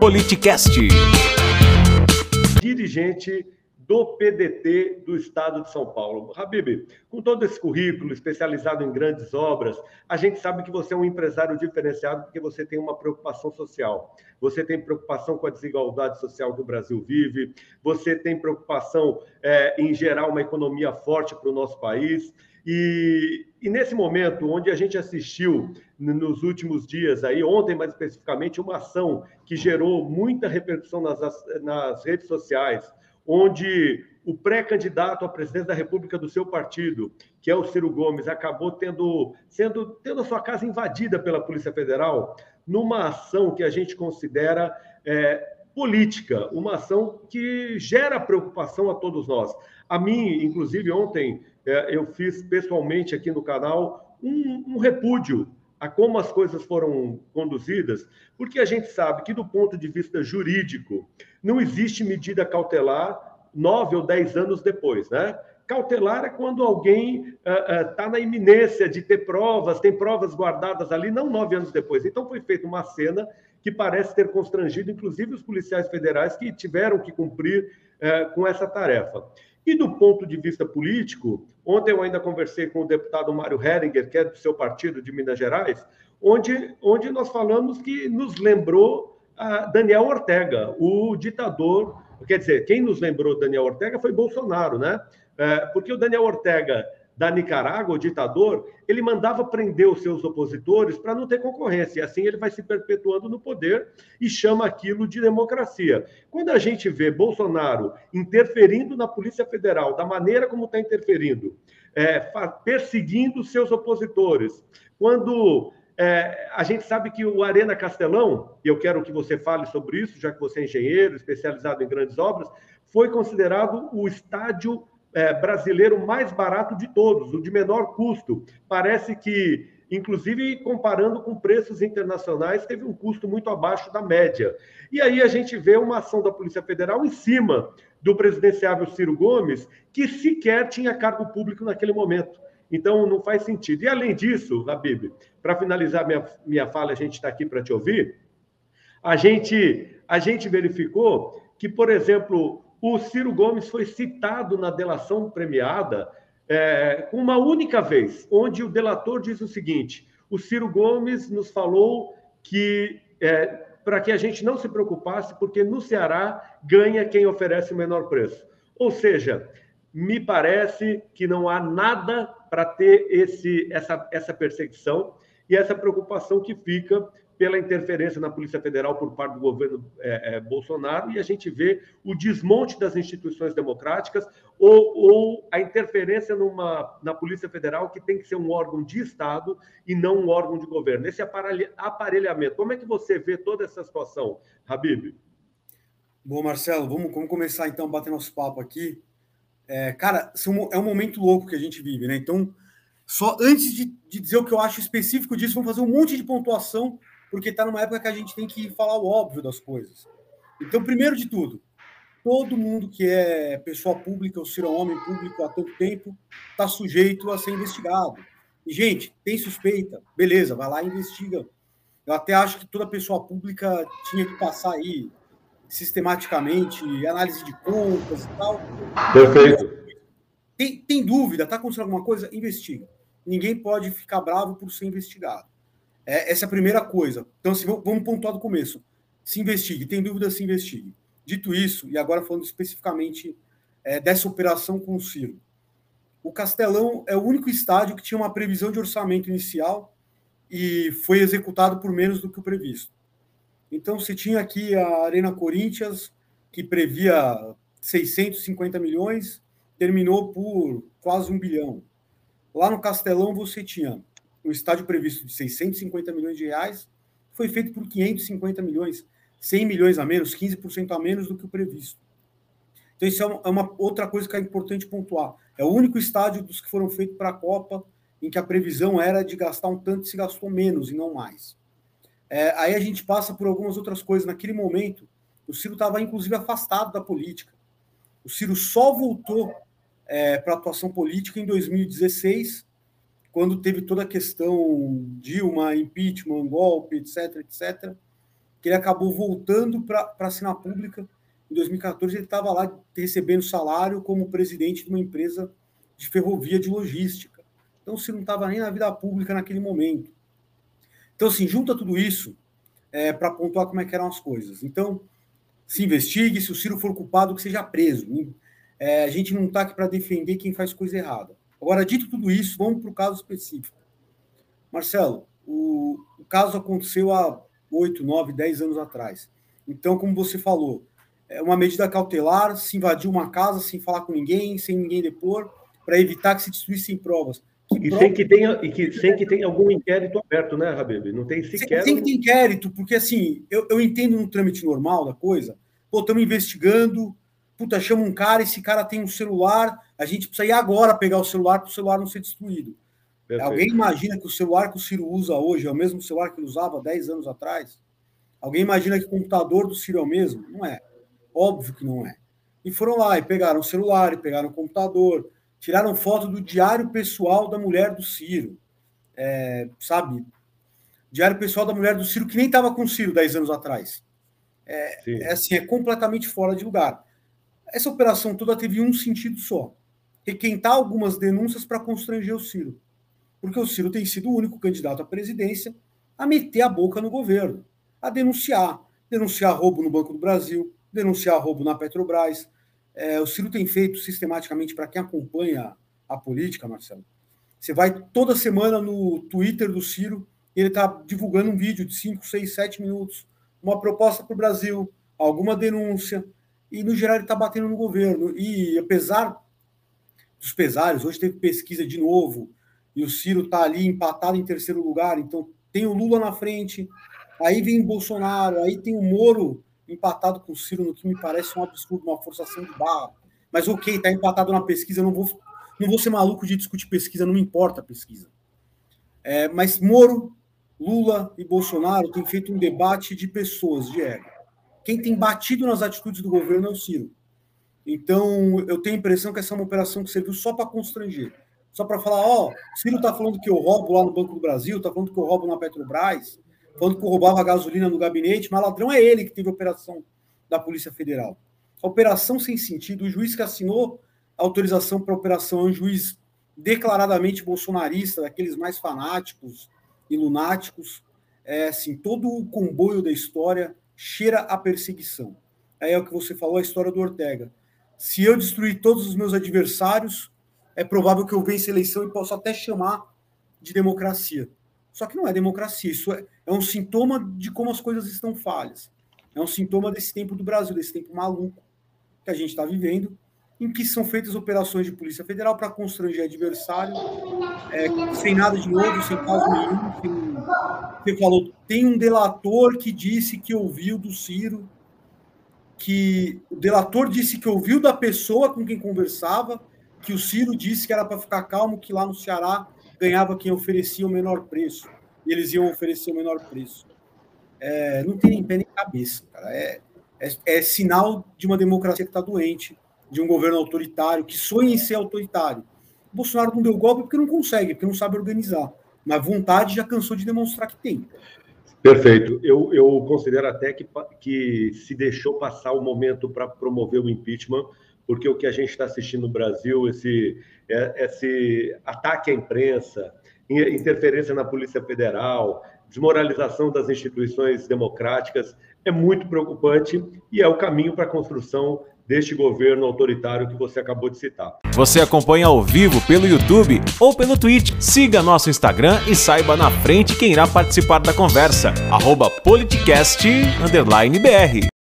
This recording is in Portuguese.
Politicast. Dirigente do PDT do Estado de São Paulo. Habib, com todo esse currículo especializado em grandes obras, a gente sabe que você é um empresário diferenciado porque você tem uma preocupação social. Você tem preocupação com a desigualdade social que o Brasil vive, você tem preocupação é, em gerar uma economia forte para o nosso país. E, e, nesse momento, onde a gente assistiu nos últimos dias, aí, ontem mais especificamente, uma ação que gerou muita repercussão nas, nas redes sociais, onde o pré-candidato à presidência da República do seu partido, que é o Ciro Gomes, acabou tendo, sendo, tendo a sua casa invadida pela Polícia Federal, numa ação que a gente considera é, política, uma ação que gera preocupação a todos nós. A mim, inclusive, ontem é, eu fiz pessoalmente aqui no canal um, um repúdio a como as coisas foram conduzidas, porque a gente sabe que, do ponto de vista jurídico, não existe medida cautelar nove ou dez anos depois, né? Cautelar é quando alguém está uh, uh, na iminência de ter provas, tem provas guardadas ali, não nove anos depois. Então, foi feita uma cena que parece ter constrangido, inclusive, os policiais federais que tiveram que cumprir uh, com essa tarefa. E do ponto de vista político, ontem eu ainda conversei com o deputado Mário Heringer, que é do seu partido de Minas Gerais, onde, onde nós falamos que nos lembrou a Daniel Ortega, o ditador. Quer dizer, quem nos lembrou Daniel Ortega foi Bolsonaro, né? É, porque o Daniel Ortega da Nicarágua, o ditador, ele mandava prender os seus opositores para não ter concorrência. E assim ele vai se perpetuando no poder e chama aquilo de democracia. Quando a gente vê Bolsonaro interferindo na Polícia Federal, da maneira como está interferindo, é, perseguindo seus opositores, quando é, a gente sabe que o Arena Castelão, e eu quero que você fale sobre isso, já que você é engenheiro, especializado em grandes obras, foi considerado o estádio é, brasileiro mais barato de todos, o de menor custo. Parece que, inclusive, comparando com preços internacionais, teve um custo muito abaixo da média. E aí a gente vê uma ação da Polícia Federal em cima do presidenciável Ciro Gomes, que sequer tinha cargo público naquele momento. Então, não faz sentido. E, além disso, Habib, para finalizar minha, minha fala, a gente está aqui para te ouvir, a gente, a gente verificou que, por exemplo, o Ciro Gomes foi citado na delação premiada é, uma única vez, onde o delator diz o seguinte: o Ciro Gomes nos falou que é, para que a gente não se preocupasse, porque no Ceará ganha quem oferece o menor preço. Ou seja, me parece que não há nada para ter esse, essa, essa perseguição e essa preocupação que fica pela interferência na Polícia Federal por parte do governo é, é, Bolsonaro, e a gente vê o desmonte das instituições democráticas ou, ou, a interferência numa, na Polícia Federal, que tem que ser um órgão de Estado e não um órgão de governo. Esse aparelhamento, como é que você vê toda essa situação, Habib? Bom, Marcelo, vamos, vamos começar então bater nosso papo aqui. É, cara, é um momento louco que a gente vive, né? Então, só antes de, de dizer o que eu acho específico disso, vamos fazer um monte de pontuação porque está numa época que a gente tem que falar o óbvio das coisas. Então, primeiro de tudo, todo mundo que é pessoa pública ou ser um homem público há tanto tempo está sujeito a ser investigado. E, gente, tem suspeita, beleza, vai lá e investiga. Eu até acho que toda pessoa pública tinha que passar aí sistematicamente, análise de contas e tal. Perfeito. Tem, tem dúvida, está acontecendo alguma coisa? Investiga. Ninguém pode ficar bravo por ser investigado. É, essa é a primeira coisa. Então, assim, vamos pontuar do começo. Se investigue, tem dúvida, se investigue. Dito isso, e agora falando especificamente é, dessa operação com o Ciro, o Castelão é o único estádio que tinha uma previsão de orçamento inicial e foi executado por menos do que o previsto. Então, você tinha aqui a Arena Corinthians, que previa 650 milhões, terminou por quase um bilhão. Lá no Castelão, você tinha o estádio previsto de 650 milhões de reais foi feito por 550 milhões, 100 milhões a menos, 15% a menos do que o previsto. Então, isso é uma, é uma, outra coisa que é importante pontuar. É o único estádio dos que foram feitos para a Copa em que a previsão era de gastar um tanto se gastou menos e não mais. É, aí a gente passa por algumas outras coisas. Naquele momento, o Ciro estava, inclusive, afastado da política. O Ciro só voltou é, para atuação política em 2016, quando teve toda a questão Dilma, impeachment, golpe, etc, etc. que ele acabou voltando para a cena pública. Em 2014, ele estava lá recebendo salário como presidente de uma empresa de ferrovia de logística. Então, se não estava nem na vida pública naquele momento. Então, assim, junta tudo isso é, para pontuar como é que eram as coisas. Então, se investigue, se o Ciro for culpado, que seja preso. É, a gente não está aqui para defender quem faz coisa errada. Agora, dito tudo isso, vamos para o caso específico. Marcelo, o, o caso aconteceu há 8, 9, 10 anos atrás. Então, como você falou, é uma medida cautelar, se invadir uma casa sem falar com ninguém, sem ninguém depor, para evitar que se destruíssem provas. Que e, sem que tenha, e que, sem que tenha algum inquérito aberto, né, Rabib? Não tem sequer. Sem, sem que tenha inquérito, porque assim, eu, eu entendo um trâmite normal da coisa. Pô, estamos investigando, puta, chama um cara, esse cara tem um celular, a gente precisa ir agora pegar o celular para o celular não ser destruído. Perfeito. Alguém imagina que o celular que o Ciro usa hoje é o mesmo celular que ele usava 10 anos atrás? Alguém imagina que o computador do Ciro é o mesmo? Não é. Óbvio que não é. E foram lá e pegaram o celular, e pegaram o computador, tiraram foto do diário pessoal da mulher do Ciro. É, sabe? Diário pessoal da mulher do Ciro, que nem estava com o Ciro 10 anos atrás. É, é, assim, é completamente fora de lugar. Essa operação toda teve um sentido só: requentar algumas denúncias para constranger o Ciro. Porque o Ciro tem sido o único candidato à presidência a meter a boca no governo, a denunciar. Denunciar roubo no Banco do Brasil, denunciar roubo na Petrobras. É, o Ciro tem feito sistematicamente, para quem acompanha a política, Marcelo, você vai toda semana no Twitter do Ciro ele está divulgando um vídeo de 5, 6, 7 minutos, uma proposta para o Brasil, alguma denúncia, e no geral ele está batendo no governo. E apesar dos pesares, hoje teve pesquisa de novo, e o Ciro está ali empatado em terceiro lugar, então tem o Lula na frente, aí vem o Bolsonaro, aí tem o Moro empatado com o Ciro, no que me parece um absurdo, uma forçação de barra. Mas ok, está empatado na pesquisa, não vou, não vou ser maluco de discutir pesquisa, não me importa a pesquisa. É, mas Moro, Lula e Bolsonaro têm feito um debate de pessoas, de ego. Quem tem batido nas atitudes do governo é o Ciro. Então, eu tenho a impressão que essa é uma operação que serviu só para constranger. Só para falar, ó, oh, Ciro está falando que eu roubo lá no Banco do Brasil, está falando que eu roubo na Petrobras, falando que eu roubava gasolina no gabinete, mas ladrão é ele que teve a operação da Polícia Federal. A operação sem sentido, o juiz que assinou a autorização para a operação é um juiz declaradamente bolsonarista, daqueles mais fanáticos e lunáticos. É assim, todo o comboio da história cheira a perseguição. Aí é o que você falou, a história do Ortega. Se eu destruir todos os meus adversários, é provável que eu vença a eleição e possa até chamar de democracia. Só que não é democracia, isso é, é um sintoma de como as coisas estão falhas. É um sintoma desse tempo do Brasil, desse tempo maluco que a gente está vivendo, em que são feitas operações de Polícia Federal para constranger adversário, é, sem nada de novo, sem caso nenhum. Sem... Você falou, tem um delator que disse que ouviu do Ciro, que o delator disse que ouviu da pessoa com quem conversava, que o Ciro disse que era para ficar calmo, que lá no Ceará ganhava quem oferecia o menor preço. E eles iam oferecer o menor preço. É, não tem nem pé nem cabeça, cara. É, é, é sinal de uma democracia que está doente, de um governo autoritário, que sonha em ser autoritário. O Bolsonaro não deu golpe porque não consegue, porque não sabe organizar. Mas vontade já cansou de demonstrar que tem. Perfeito. Eu, eu considero até que, que se deixou passar o momento para promover o impeachment porque o que a gente está assistindo no Brasil, esse, é, esse ataque à imprensa, interferência na Polícia Federal, desmoralização das instituições democráticas, é muito preocupante e é o caminho para a construção deste governo autoritário que você acabou de citar. Você acompanha ao vivo pelo YouTube ou pelo Twitch. Siga nosso Instagram e saiba na frente quem irá participar da conversa. Politicast_br